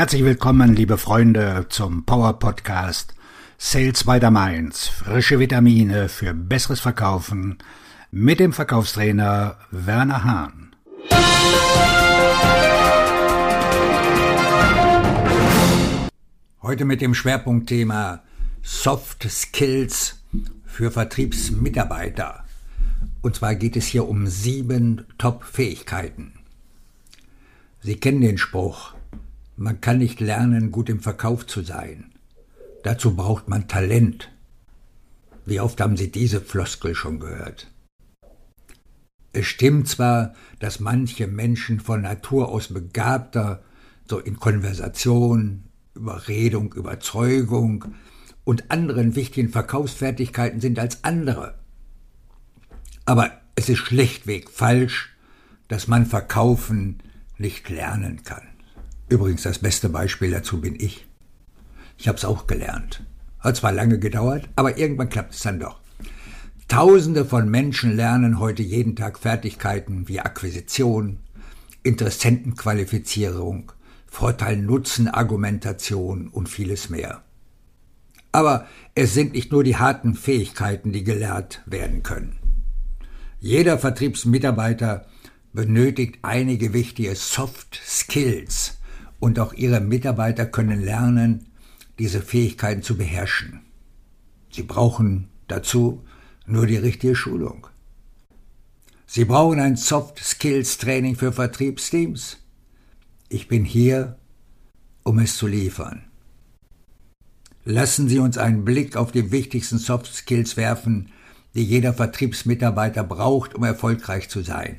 Herzlich willkommen, liebe Freunde, zum Power Podcast Sales by the Mainz. Frische Vitamine für besseres Verkaufen mit dem Verkaufstrainer Werner Hahn. Heute mit dem Schwerpunktthema Soft Skills für Vertriebsmitarbeiter. Und zwar geht es hier um sieben Top-Fähigkeiten. Sie kennen den Spruch, man kann nicht lernen, gut im Verkauf zu sein. Dazu braucht man Talent. Wie oft haben Sie diese Floskel schon gehört? Es stimmt zwar, dass manche Menschen von Natur aus begabter, so in Konversation, Überredung, Überzeugung und anderen wichtigen Verkaufsfertigkeiten sind als andere. Aber es ist schlechtweg falsch, dass man Verkaufen nicht lernen kann. Übrigens, das beste Beispiel dazu bin ich. Ich habe es auch gelernt. Hat zwar lange gedauert, aber irgendwann klappt es dann doch. Tausende von Menschen lernen heute jeden Tag Fertigkeiten wie Akquisition, Interessentenqualifizierung, Vorteil-Nutzen-Argumentation und vieles mehr. Aber es sind nicht nur die harten Fähigkeiten, die gelehrt werden können. Jeder Vertriebsmitarbeiter benötigt einige wichtige Soft Skills und auch ihre Mitarbeiter können lernen, diese Fähigkeiten zu beherrschen. Sie brauchen dazu nur die richtige Schulung. Sie brauchen ein Soft Skills Training für Vertriebsteams. Ich bin hier, um es zu liefern. Lassen Sie uns einen Blick auf die wichtigsten Soft Skills werfen, die jeder Vertriebsmitarbeiter braucht, um erfolgreich zu sein.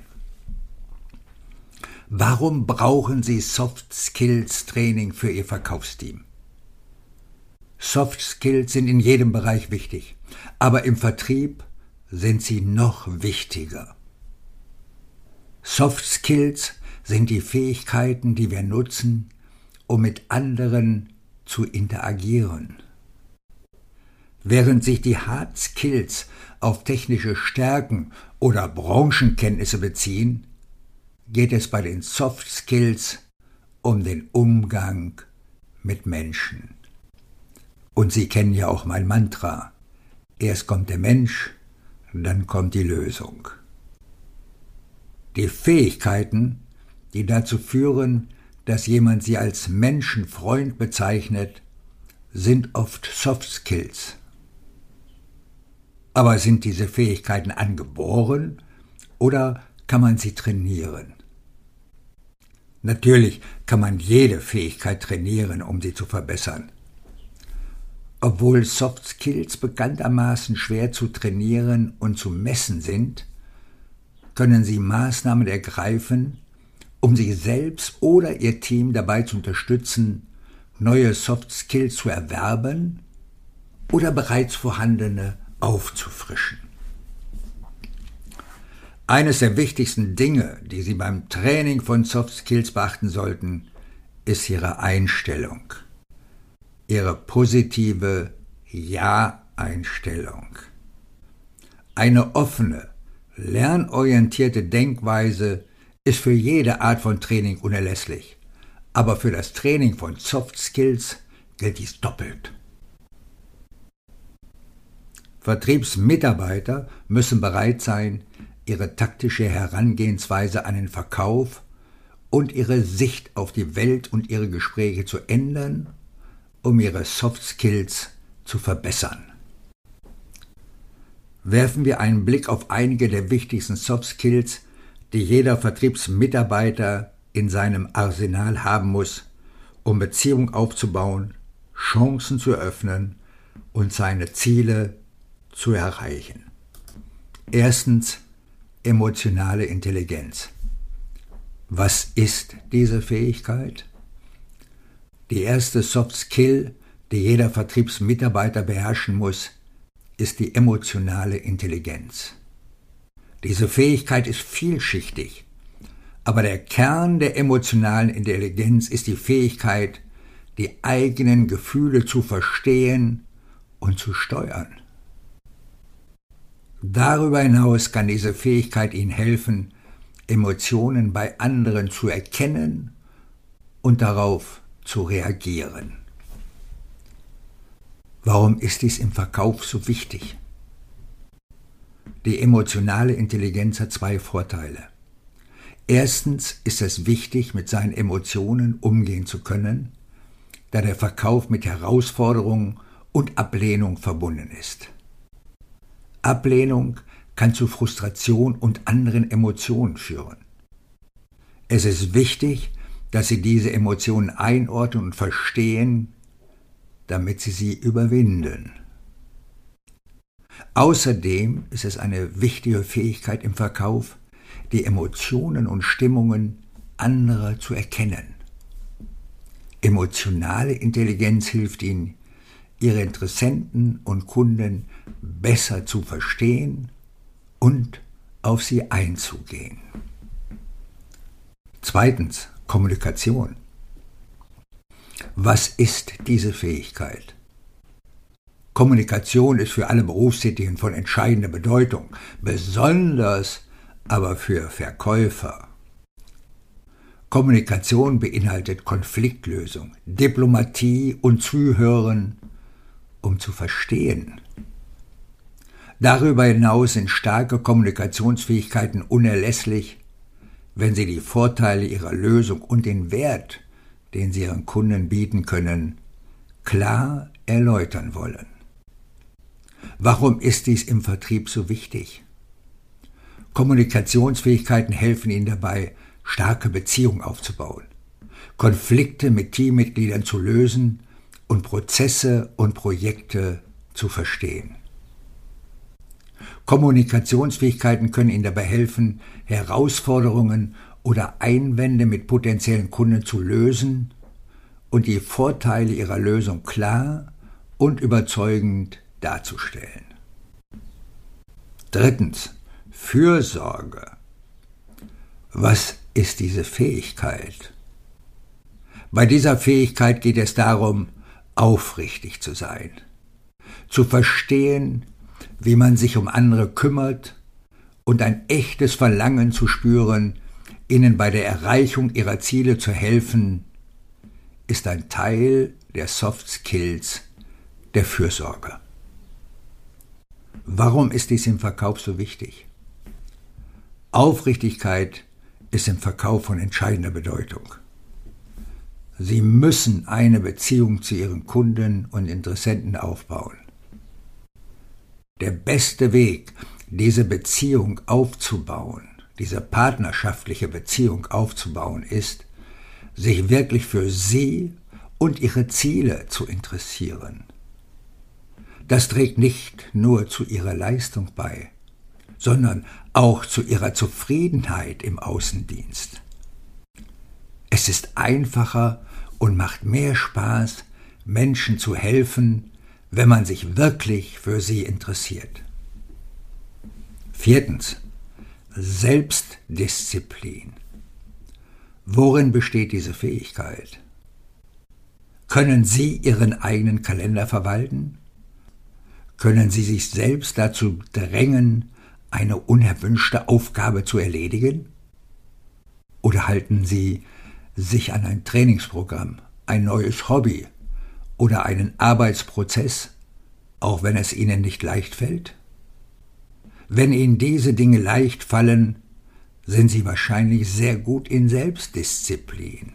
Warum brauchen Sie Soft Skills Training für Ihr Verkaufsteam? Soft Skills sind in jedem Bereich wichtig, aber im Vertrieb sind sie noch wichtiger. Soft Skills sind die Fähigkeiten, die wir nutzen, um mit anderen zu interagieren. Während sich die Hard Skills auf technische Stärken oder Branchenkenntnisse beziehen, geht es bei den Soft Skills um den Umgang mit Menschen. Und Sie kennen ja auch mein Mantra. Erst kommt der Mensch, dann kommt die Lösung. Die Fähigkeiten, die dazu führen, dass jemand sie als Menschenfreund bezeichnet, sind oft Soft Skills. Aber sind diese Fähigkeiten angeboren oder kann man sie trainieren? Natürlich kann man jede Fähigkeit trainieren, um sie zu verbessern. Obwohl Soft Skills bekanntermaßen schwer zu trainieren und zu messen sind, können Sie Maßnahmen ergreifen, um sich selbst oder Ihr Team dabei zu unterstützen, neue Soft Skills zu erwerben oder bereits vorhandene aufzufrischen. Eines der wichtigsten Dinge, die Sie beim Training von Soft Skills beachten sollten, ist Ihre Einstellung. Ihre positive Ja-Einstellung. Eine offene, lernorientierte Denkweise ist für jede Art von Training unerlässlich. Aber für das Training von Soft Skills gilt dies doppelt. Vertriebsmitarbeiter müssen bereit sein, ihre taktische Herangehensweise an den Verkauf und ihre Sicht auf die Welt und ihre Gespräche zu ändern, um ihre Soft Skills zu verbessern. Werfen wir einen Blick auf einige der wichtigsten Soft Skills, die jeder Vertriebsmitarbeiter in seinem Arsenal haben muss, um Beziehungen aufzubauen, Chancen zu eröffnen und seine Ziele zu erreichen. Erstens emotionale Intelligenz. Was ist diese Fähigkeit? Die erste Soft Skill, die jeder Vertriebsmitarbeiter beherrschen muss, ist die emotionale Intelligenz. Diese Fähigkeit ist vielschichtig, aber der Kern der emotionalen Intelligenz ist die Fähigkeit, die eigenen Gefühle zu verstehen und zu steuern. Darüber hinaus kann diese Fähigkeit Ihnen helfen, Emotionen bei anderen zu erkennen und darauf zu reagieren. Warum ist dies im Verkauf so wichtig? Die emotionale Intelligenz hat zwei Vorteile. Erstens ist es wichtig, mit seinen Emotionen umgehen zu können, da der Verkauf mit Herausforderungen und Ablehnung verbunden ist. Ablehnung kann zu Frustration und anderen Emotionen führen. Es ist wichtig, dass Sie diese Emotionen einordnen und verstehen, damit Sie sie überwinden. Außerdem ist es eine wichtige Fähigkeit im Verkauf, die Emotionen und Stimmungen anderer zu erkennen. Emotionale Intelligenz hilft Ihnen, Ihre Interessenten und Kunden besser zu verstehen und auf sie einzugehen. Zweitens, Kommunikation. Was ist diese Fähigkeit? Kommunikation ist für alle Berufstätigen von entscheidender Bedeutung, besonders aber für Verkäufer. Kommunikation beinhaltet Konfliktlösung, Diplomatie und Zuhören, um zu verstehen. Darüber hinaus sind starke Kommunikationsfähigkeiten unerlässlich, wenn sie die Vorteile ihrer Lösung und den Wert, den sie ihren Kunden bieten können, klar erläutern wollen. Warum ist dies im Vertrieb so wichtig? Kommunikationsfähigkeiten helfen Ihnen dabei, starke Beziehungen aufzubauen, Konflikte mit Teammitgliedern zu lösen und Prozesse und Projekte zu verstehen. Kommunikationsfähigkeiten können Ihnen dabei helfen, Herausforderungen oder Einwände mit potenziellen Kunden zu lösen und die Vorteile ihrer Lösung klar und überzeugend darzustellen. Drittens. Fürsorge. Was ist diese Fähigkeit? Bei dieser Fähigkeit geht es darum, aufrichtig zu sein, zu verstehen, wie man sich um andere kümmert und ein echtes Verlangen zu spüren, ihnen bei der Erreichung ihrer Ziele zu helfen, ist ein Teil der Soft Skills der Fürsorge. Warum ist dies im Verkauf so wichtig? Aufrichtigkeit ist im Verkauf von entscheidender Bedeutung. Sie müssen eine Beziehung zu Ihren Kunden und Interessenten aufbauen. Der beste Weg, diese Beziehung aufzubauen, diese partnerschaftliche Beziehung aufzubauen, ist, sich wirklich für Sie und Ihre Ziele zu interessieren. Das trägt nicht nur zu Ihrer Leistung bei, sondern auch zu Ihrer Zufriedenheit im Außendienst. Es ist einfacher und macht mehr Spaß, Menschen zu helfen, wenn man sich wirklich für sie interessiert. Viertens. Selbstdisziplin. Worin besteht diese Fähigkeit? Können Sie Ihren eigenen Kalender verwalten? Können Sie sich selbst dazu drängen, eine unerwünschte Aufgabe zu erledigen? Oder halten Sie sich an ein Trainingsprogramm, ein neues Hobby oder einen Arbeitsprozess, auch wenn es ihnen nicht leicht fällt? Wenn ihnen diese Dinge leicht fallen, sind sie wahrscheinlich sehr gut in Selbstdisziplin.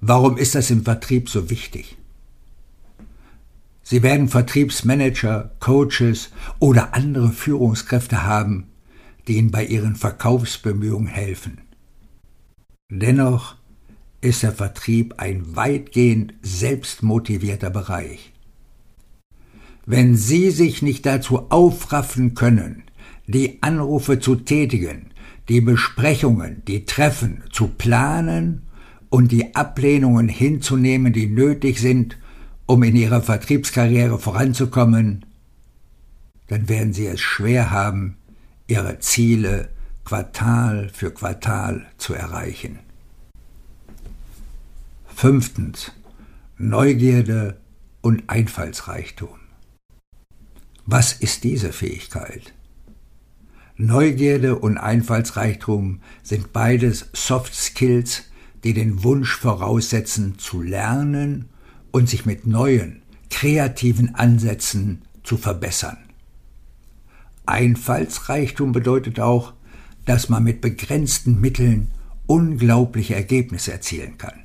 Warum ist das im Vertrieb so wichtig? Sie werden Vertriebsmanager, Coaches oder andere Führungskräfte haben, die Ihnen bei Ihren Verkaufsbemühungen helfen. Dennoch ist der Vertrieb ein weitgehend selbstmotivierter Bereich. Wenn Sie sich nicht dazu aufraffen können, die Anrufe zu tätigen, die Besprechungen, die Treffen zu planen und die Ablehnungen hinzunehmen, die nötig sind, um in Ihrer Vertriebskarriere voranzukommen, dann werden Sie es schwer haben, Ihre Ziele Quartal für Quartal zu erreichen. Fünftens. Neugierde und Einfallsreichtum. Was ist diese Fähigkeit? Neugierde und Einfallsreichtum sind beides Soft Skills, die den Wunsch voraussetzen, zu lernen und sich mit neuen, kreativen Ansätzen zu verbessern. Einfallsreichtum bedeutet auch, dass man mit begrenzten Mitteln unglaubliche Ergebnisse erzielen kann.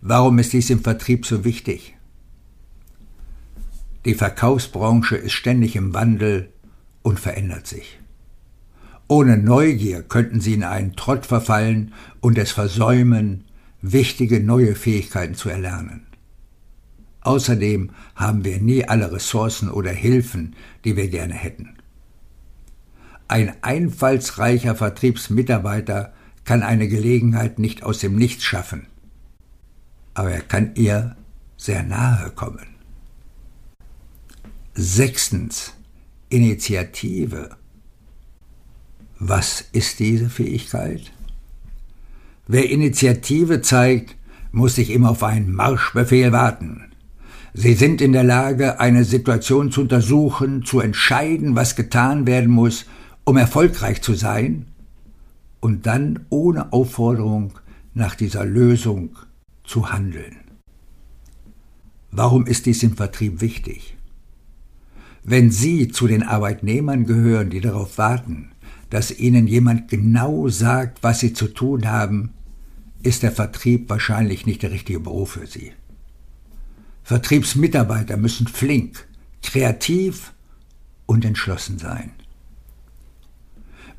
Warum ist dies im Vertrieb so wichtig? Die Verkaufsbranche ist ständig im Wandel und verändert sich. Ohne Neugier könnten sie in einen Trott verfallen und es versäumen, wichtige neue Fähigkeiten zu erlernen. Außerdem haben wir nie alle Ressourcen oder Hilfen, die wir gerne hätten. Ein einfallsreicher Vertriebsmitarbeiter kann eine Gelegenheit nicht aus dem Nichts schaffen, aber er kann ihr sehr nahe kommen. Sechstens. Initiative. Was ist diese Fähigkeit? Wer Initiative zeigt, muss sich immer auf einen Marschbefehl warten. Sie sind in der Lage, eine Situation zu untersuchen, zu entscheiden, was getan werden muss, um erfolgreich zu sein, und dann ohne Aufforderung nach dieser Lösung zu handeln. Warum ist dies im Vertrieb wichtig? Wenn Sie zu den Arbeitnehmern gehören, die darauf warten, dass Ihnen jemand genau sagt, was Sie zu tun haben, ist der Vertrieb wahrscheinlich nicht der richtige Beruf für Sie. Vertriebsmitarbeiter müssen flink, kreativ und entschlossen sein.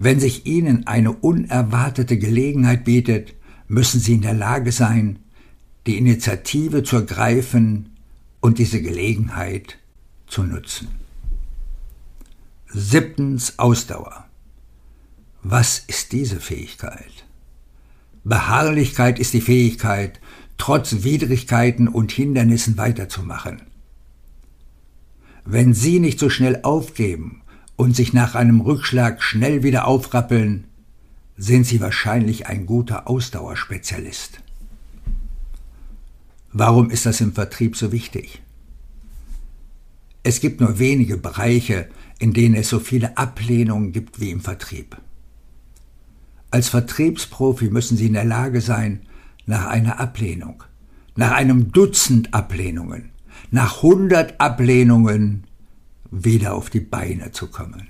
Wenn sich Ihnen eine unerwartete Gelegenheit bietet, müssen Sie in der Lage sein, die Initiative zu ergreifen und diese Gelegenheit zu nutzen. Siebtens Ausdauer. Was ist diese Fähigkeit? Beharrlichkeit ist die Fähigkeit, trotz Widrigkeiten und Hindernissen weiterzumachen. Wenn Sie nicht so schnell aufgeben und sich nach einem Rückschlag schnell wieder aufrappeln, sind Sie wahrscheinlich ein guter Ausdauerspezialist. Warum ist das im Vertrieb so wichtig? Es gibt nur wenige Bereiche, in denen es so viele Ablehnungen gibt wie im Vertrieb. Als Vertriebsprofi müssen Sie in der Lage sein, nach einer Ablehnung, nach einem Dutzend Ablehnungen, nach hundert Ablehnungen wieder auf die Beine zu kommen.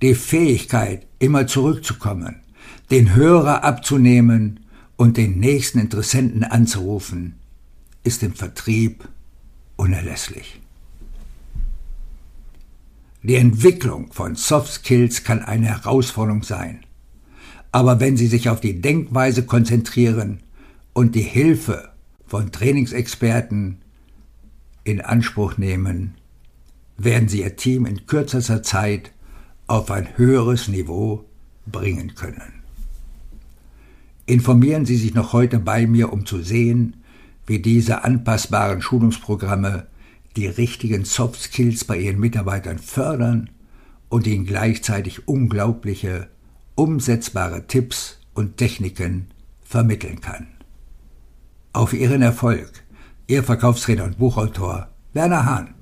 Die Fähigkeit, immer zurückzukommen, den Hörer abzunehmen und den nächsten Interessenten anzurufen, ist im Vertrieb unerlässlich. Die Entwicklung von Soft Skills kann eine Herausforderung sein. Aber wenn Sie sich auf die Denkweise konzentrieren und die Hilfe von Trainingsexperten in Anspruch nehmen, werden Sie Ihr Team in kürzester Zeit auf ein höheres Niveau bringen können. Informieren Sie sich noch heute bei mir, um zu sehen, wie diese anpassbaren Schulungsprogramme die richtigen Soft Skills bei ihren Mitarbeitern fördern und ihnen gleichzeitig unglaubliche, umsetzbare Tipps und Techniken vermitteln kann. Auf Ihren Erfolg, Ihr Verkaufsredner und Buchautor Werner Hahn.